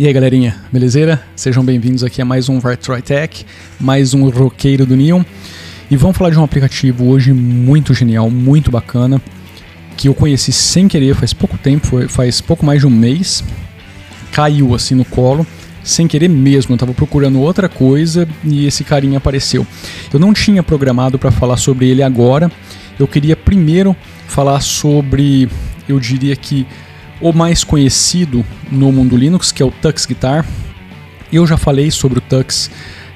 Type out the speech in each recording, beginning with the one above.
E aí galerinha, beleza? Sejam bem-vindos aqui a mais um Vartroy Tech, mais um roqueiro do Neon. E vamos falar de um aplicativo hoje muito genial, muito bacana, que eu conheci sem querer faz pouco tempo, faz pouco mais de um mês. Caiu assim no colo, sem querer mesmo, eu tava procurando outra coisa e esse carinha apareceu. Eu não tinha programado para falar sobre ele agora. Eu queria primeiro falar sobre, eu diria que o mais conhecido no mundo Linux, que é o Tux Guitar. Eu já falei sobre o Tux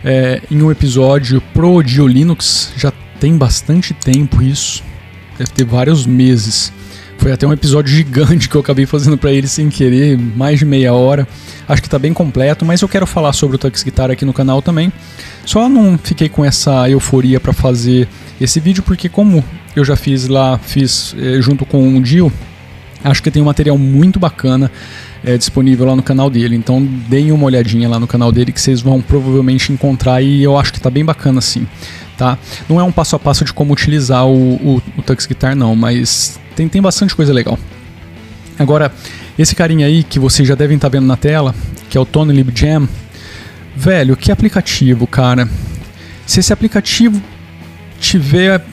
é, em um episódio pro Dio Linux, já tem bastante tempo isso, deve ter vários meses. Foi até um episódio gigante que eu acabei fazendo para ele sem querer, mais de meia hora. Acho que tá bem completo, mas eu quero falar sobre o Tux Guitar aqui no canal também. Só não fiquei com essa euforia para fazer esse vídeo porque como eu já fiz lá, fiz é, junto com o Dio, Acho que tem um material muito bacana é, disponível lá no canal dele. Então deem uma olhadinha lá no canal dele que vocês vão provavelmente encontrar e eu acho que tá bem bacana assim. Tá? Não é um passo a passo de como utilizar o, o, o Tux Guitar não, mas tem, tem bastante coisa legal. Agora, esse carinha aí que vocês já devem estar tá vendo na tela, que é o Tony Lib Jam, velho, que aplicativo, cara. Se esse aplicativo tiver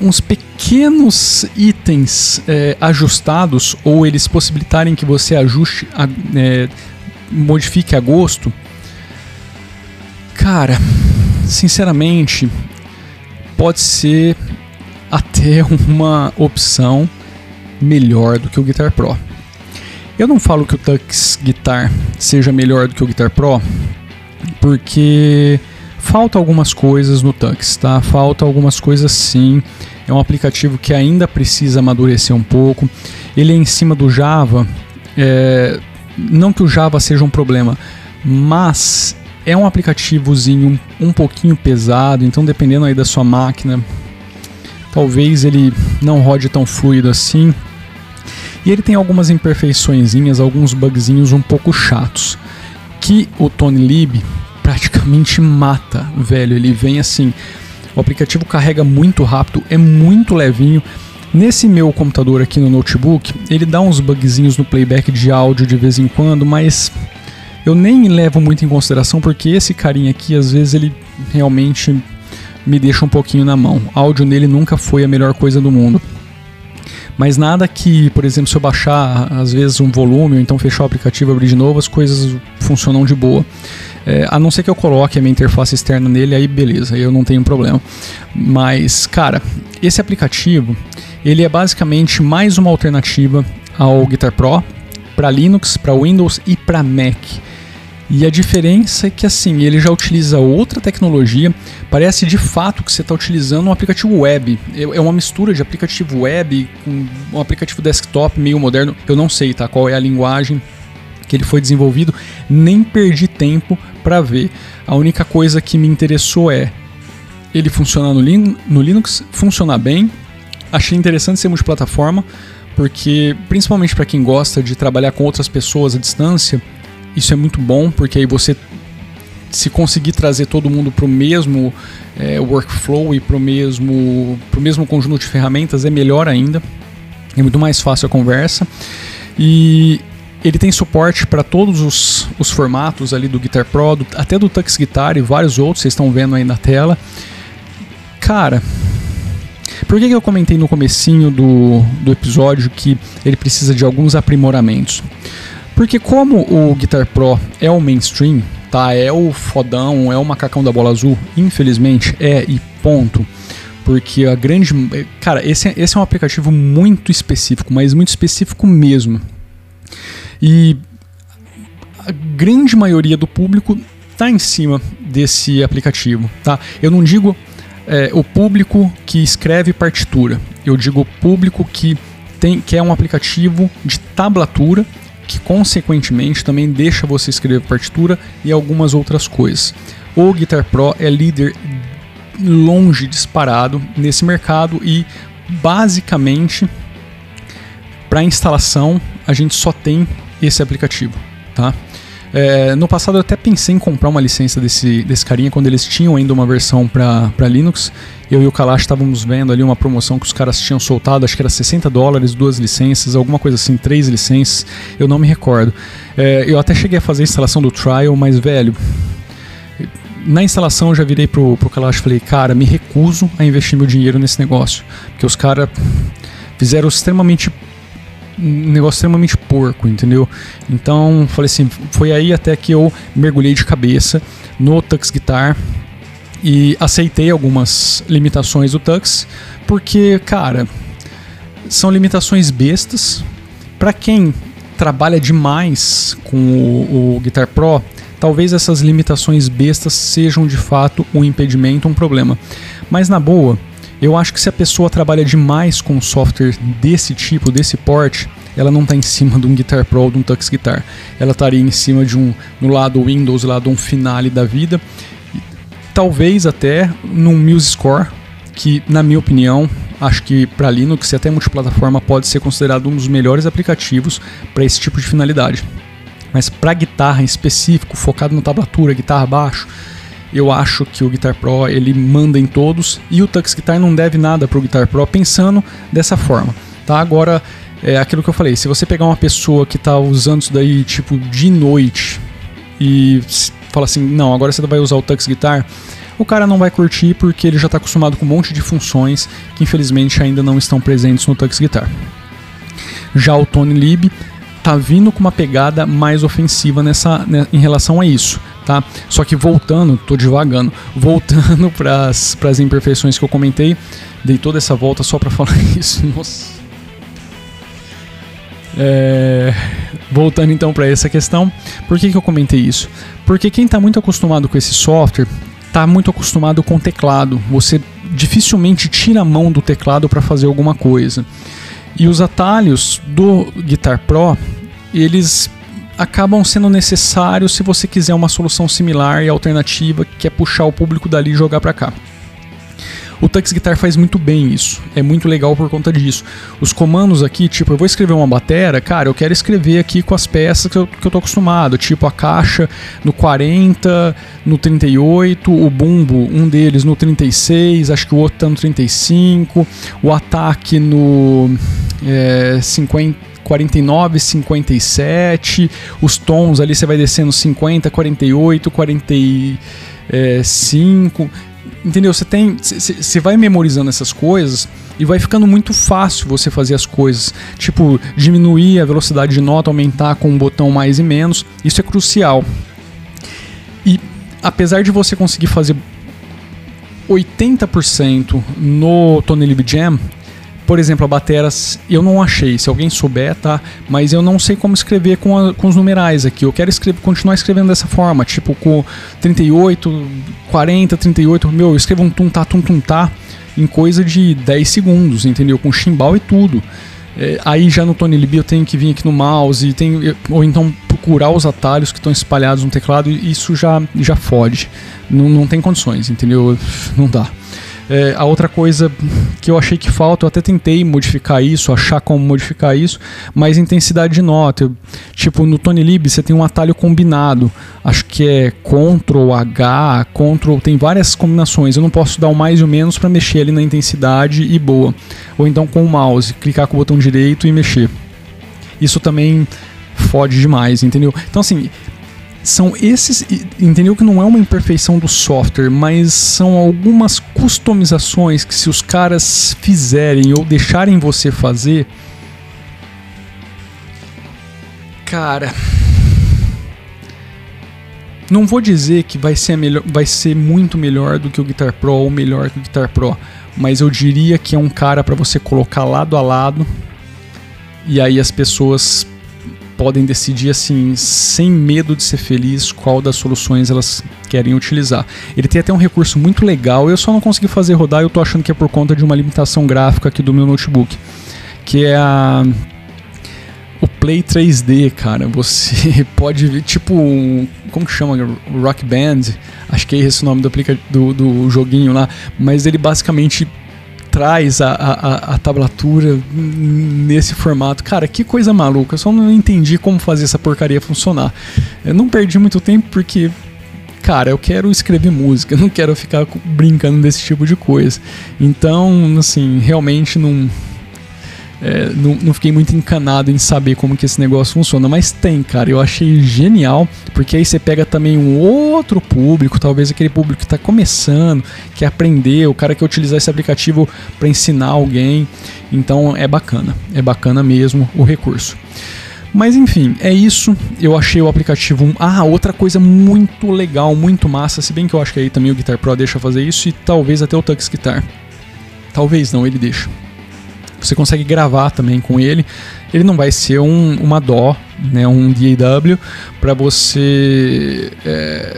uns pequenos itens é, ajustados ou eles possibilitarem que você ajuste, a, é, modifique a gosto, cara, sinceramente, pode ser até uma opção melhor do que o Guitar Pro. Eu não falo que o Tux Guitar seja melhor do que o Guitar Pro, porque falta algumas coisas no Tux, tá? Falta algumas coisas sim. É um aplicativo que ainda precisa amadurecer um pouco. Ele é em cima do Java. É, não que o Java seja um problema, mas é um aplicativozinho um, pouquinho pesado. Então, dependendo aí da sua máquina, talvez ele não rode tão fluido assim. E ele tem algumas imperfeiçõezinhas, alguns bugzinhos um pouco chatos. Que o Tony Lib praticamente mata, velho. Ele vem assim. O aplicativo carrega muito rápido, é muito levinho. Nesse meu computador aqui no notebook, ele dá uns bugzinhos no playback de áudio de vez em quando, mas eu nem levo muito em consideração porque esse carinha aqui, às vezes, ele realmente me deixa um pouquinho na mão. Áudio nele nunca foi a melhor coisa do mundo. Mas nada que, por exemplo, se eu baixar às vezes um volume ou então fechar o aplicativo e abrir de novo, as coisas funcionam de boa. É, a não ser que eu coloque a minha interface externa nele, aí beleza, eu não tenho problema. Mas, cara, esse aplicativo, ele é basicamente mais uma alternativa ao Guitar Pro para Linux, para Windows e para Mac. E a diferença é que assim, ele já utiliza outra tecnologia, parece de fato que você está utilizando um aplicativo web. É, é uma mistura de aplicativo web com um aplicativo desktop meio moderno. Eu não sei tá, qual é a linguagem que ele foi desenvolvido, nem perdi tempo para ver. A única coisa que me interessou é ele funcionar no, Lin no Linux, funcionar bem. Achei interessante ser multiplataforma, porque principalmente para quem gosta de trabalhar com outras pessoas à distância, isso é muito bom, porque aí você se conseguir trazer todo mundo para o mesmo é, workflow e para o mesmo, mesmo conjunto de ferramentas é melhor ainda. É muito mais fácil a conversa. E ele tem suporte para todos os, os, formatos ali do Guitar Pro, do, até do Tux Guitar e vários outros, vocês estão vendo aí na tela. Cara, por que, que eu comentei no comecinho do, do episódio que ele precisa de alguns aprimoramentos? Porque como o Guitar Pro é o mainstream, tá? É o fodão, é o macacão da bola azul, infelizmente é e ponto. Porque a grande. Cara, esse, esse é um aplicativo muito específico, mas muito específico mesmo. E a grande maioria do público está em cima desse aplicativo, tá? Eu não digo é, o público que escreve partitura, eu digo o público que tem que é um aplicativo de tablatura que consequentemente também deixa você escrever partitura e algumas outras coisas. O Guitar Pro é líder longe disparado nesse mercado e basicamente para instalação a gente só tem esse aplicativo, tá? É, no passado eu até pensei em comprar uma licença desse, desse carinha quando eles tinham ainda uma versão para Linux. Eu e o Kalash estávamos vendo ali uma promoção que os caras tinham soltado, acho que era 60 dólares, duas licenças, alguma coisa assim, três licenças, eu não me recordo. É, eu até cheguei a fazer a instalação do trial, mas velho, na instalação eu já virei pro, pro Kalash e falei, cara, me recuso a investir meu dinheiro nesse negócio. Porque os caras fizeram extremamente um negócio extremamente porco, entendeu? Então, falei assim, foi aí até que eu mergulhei de cabeça no Tux Guitar e aceitei algumas limitações do Tux, porque, cara, são limitações bestas. Para quem trabalha demais com o, o Guitar Pro, talvez essas limitações bestas sejam de fato um impedimento, um problema. Mas na boa, eu acho que se a pessoa trabalha demais com software desse tipo, desse porte, ela não está em cima de um Guitar Pro ou de um Tux Guitar. Ela estaria em cima de um, no lado Windows, lado um Finale da vida. Talvez até num MuseScore, que na minha opinião, acho que para Linux e até multiplataforma pode ser considerado um dos melhores aplicativos para esse tipo de finalidade. Mas para guitarra em específico, focado na tablatura, guitarra baixo, eu acho que o Guitar Pro ele manda em todos e o Tux Guitar não deve nada para o Guitar Pro pensando dessa forma, tá? Agora é aquilo que eu falei, se você pegar uma pessoa que está usando isso daí tipo de noite e fala assim, não, agora você vai usar o Tux Guitar, o cara não vai curtir porque ele já está acostumado com um monte de funções que infelizmente ainda não estão presentes no Tux Guitar. Já o Tony Lib tá vindo com uma pegada mais ofensiva nessa, né, em relação a isso tá? Só que voltando, tô devagando, voltando para as imperfeições que eu comentei, dei toda essa volta só para falar isso. Nossa. É, voltando então para essa questão, por que, que eu comentei isso? Porque quem está muito acostumado com esse software está muito acostumado com o teclado. Você dificilmente tira a mão do teclado para fazer alguma coisa. E os atalhos do Guitar Pro, eles acabam sendo necessários se você quiser uma solução similar e alternativa que é puxar o público dali e jogar para cá. O Tux Guitar faz muito bem isso, é muito legal por conta disso. Os comandos aqui, tipo, eu vou escrever uma batera, cara, eu quero escrever aqui com as peças que eu, que eu tô acostumado, tipo a caixa no 40, no 38, o bumbo, um deles no 36, acho que o outro tá no 35, o ataque no é, 50 49, 57, os tons ali você vai descendo 50, 48, 45. Entendeu? Você tem. Você vai memorizando essas coisas e vai ficando muito fácil você fazer as coisas. Tipo, diminuir a velocidade de nota, aumentar com um botão mais e menos. Isso é crucial. E apesar de você conseguir fazer 80% no Tony Lib Jam, por exemplo, a bateras eu não achei, se alguém souber, tá? Mas eu não sei como escrever com, a, com os numerais aqui. Eu quero escrever, continuar escrevendo dessa forma, tipo com 38, 40, 38. Meu, eu escrevo um tum-tá, tum-tum-tá em coisa de 10 segundos, entendeu? Com chimbal e tudo. É, aí já no Tony Lib eu tenho que vir aqui no mouse, tenho, ou então procurar os atalhos que estão espalhados no teclado, e isso já, já fode. Não, não tem condições, entendeu? Não dá. É, a outra coisa que eu achei que falta, eu até tentei modificar isso, achar como modificar isso, mas intensidade de nota. Eu, tipo, no Tony Lib você tem um atalho combinado. Acho que é Ctrl H, Ctrl, tem várias combinações. Eu não posso dar o mais e o menos para mexer ali na intensidade e boa. Ou então com o mouse, clicar com o botão direito e mexer. Isso também fode demais, entendeu? Então assim, são esses. Entendeu que não é uma imperfeição do software, mas são algumas customizações que, se os caras fizerem ou deixarem você fazer. Cara. Não vou dizer que vai ser, melhor, vai ser muito melhor do que o Guitar Pro ou melhor que o Guitar Pro, mas eu diria que é um cara para você colocar lado a lado e aí as pessoas podem decidir assim, sem medo de ser feliz, qual das soluções elas querem utilizar. Ele tem até um recurso muito legal, eu só não consegui fazer rodar, eu tô achando que é por conta de uma limitação gráfica aqui do meu notebook, que é a o Play 3D, cara. Você pode ver, tipo, um, como que chama? Rock Band. Acho que é esse o nome do, do, do joguinho lá. Mas ele basicamente traz a, a, a, tablatura nesse formato. Cara, que coisa maluca. Eu só não entendi como fazer essa porcaria funcionar. Eu não perdi muito tempo porque, cara, eu quero escrever música, não quero ficar brincando desse tipo de coisa. Então, assim, realmente não é, não, não, fiquei muito encanado em saber como que esse negócio funciona, mas tem, cara. Eu achei genial, porque aí você pega também um outro público, talvez aquele público que está começando, quer aprender, o cara quer utilizar esse aplicativo para ensinar alguém. Então é bacana, é bacana mesmo o recurso. Mas enfim, é isso. Eu achei o aplicativo. Ah, outra coisa muito legal, muito massa. Se bem que eu acho que aí também o Guitar Pro deixa fazer isso e talvez até o Tux Guitar. Talvez não, ele deixa. Você consegue gravar também com ele. Ele não vai ser um, uma DAW, né, um DAW, para você é,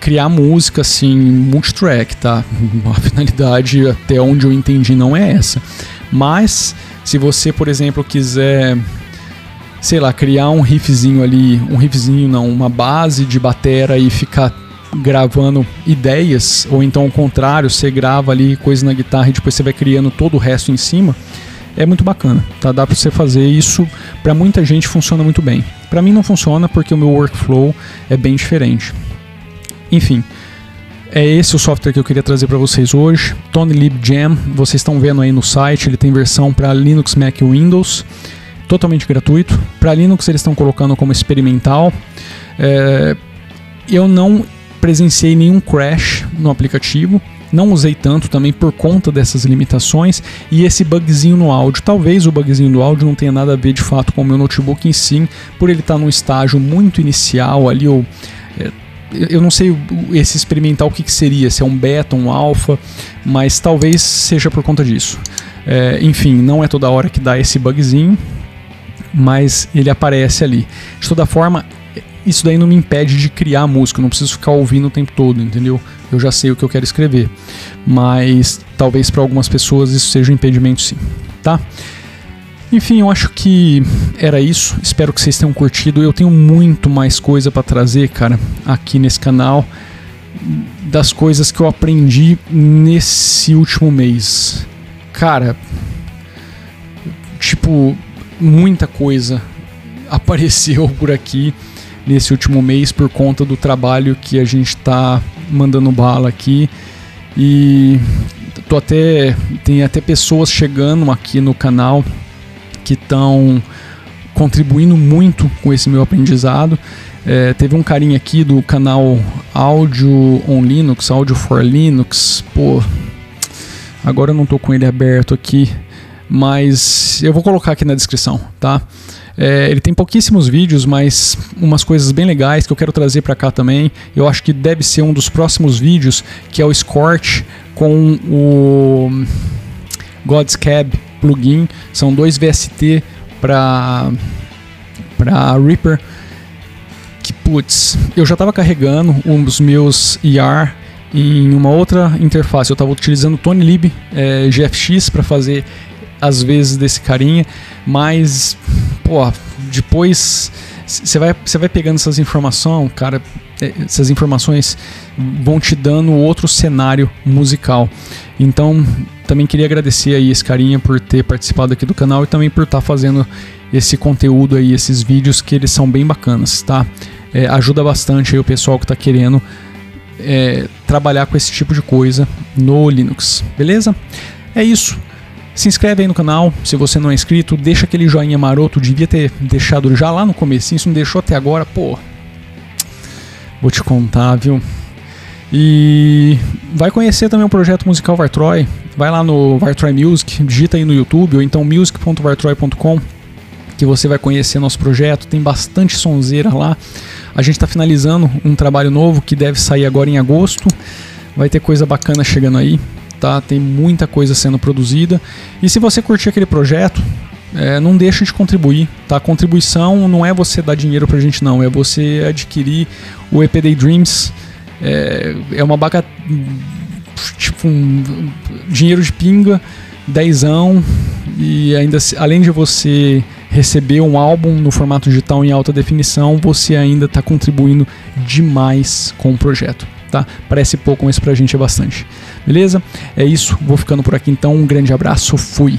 criar música assim, multitrack, tá? A finalidade, até onde eu entendi, não é essa. Mas, se você, por exemplo, quiser sei lá, criar um riffzinho ali, um riffzinho não, uma base de batera e ficar gravando ideias, ou então ao contrário, você grava ali coisa na guitarra e depois você vai criando todo o resto em cima é muito bacana, tá? Dá para você fazer isso, para muita gente funciona muito bem. Para mim não funciona porque o meu workflow é bem diferente. Enfim, é esse o software que eu queria trazer para vocês hoje. TonyLib Jam, vocês estão vendo aí no site, ele tem versão para Linux, Mac e Windows, totalmente gratuito. Para Linux eles estão colocando como experimental. É, eu não presenciei nenhum crash no aplicativo não usei tanto também por conta dessas limitações e esse bugzinho no áudio. Talvez o bugzinho do áudio não tenha nada a ver de fato com o meu notebook em si, por ele estar tá num estágio muito inicial ali, ou é, eu não sei esse experimental o que, que, seria, se é um beta, um alpha, mas talvez seja por conta disso. É, enfim, não é toda hora que dá esse bugzinho, mas ele aparece ali. De toda forma, isso daí não me impede de criar música, não preciso ficar ouvindo o tempo todo, entendeu? Eu já sei o que eu quero escrever. Mas talvez para algumas pessoas isso seja um impedimento sim, tá? Enfim, eu acho que era isso. Espero que vocês tenham curtido. Eu tenho muito mais coisa para trazer, cara, aqui nesse canal das coisas que eu aprendi nesse último mês. Cara, tipo, muita coisa apareceu por aqui nesse último mês por conta do trabalho que a gente está mandando bala aqui. E tô até tem até pessoas chegando aqui no canal que estão contribuindo muito com esse meu aprendizado. É, teve um carinha aqui do canal Audio on Linux, Audio for Linux. Pô, agora eu não tô com ele aberto aqui, mas eu vou colocar aqui na descrição, tá? É, ele tem pouquíssimos vídeos, mas umas coisas bem legais que eu quero trazer para cá também. Eu acho que deve ser um dos próximos vídeos, que é o Scorch com o God's Cab plugin. São dois VST para para Reaper. Que putz, eu já estava carregando um dos meus ER em uma outra interface. Eu estava utilizando o TonyLib é, GFX para fazer às vezes desse carinha, mas pô, depois você vai, você vai pegando essas informações, cara, é, essas informações vão te dando outro cenário musical. Então, também queria agradecer aí esse carinha por ter participado aqui do canal e também por estar tá fazendo esse conteúdo aí, esses vídeos que eles são bem bacanas, tá? É, ajuda bastante aí o pessoal que está querendo é, trabalhar com esse tipo de coisa no Linux, beleza? É isso. Se inscreve aí no canal, se você não é inscrito, deixa aquele joinha maroto, devia ter deixado já lá no começo, se não deixou até agora, pô. Vou te contar, viu? E vai conhecer também o projeto musical Vartroy. Vai lá no Vartroy Music, digita aí no YouTube ou então music.vartroy.com que você vai conhecer nosso projeto. Tem bastante sonzeira lá. A gente está finalizando um trabalho novo que deve sair agora em agosto. Vai ter coisa bacana chegando aí tá? Tem muita coisa sendo produzida. E se você curtir aquele projeto, é, não deixe de contribuir, tá? Contribuição não é você dar dinheiro pra gente, não. É você adquirir o EPD Dreams. É, é uma baga... Tipo, um dinheiro de pinga, dezão. E ainda, além de você receber um álbum no formato digital em alta definição, você ainda está contribuindo demais com o projeto. Tá? Parece pouco, mas pra gente é bastante. Beleza? É isso, vou ficando por aqui então. Um grande abraço, fui.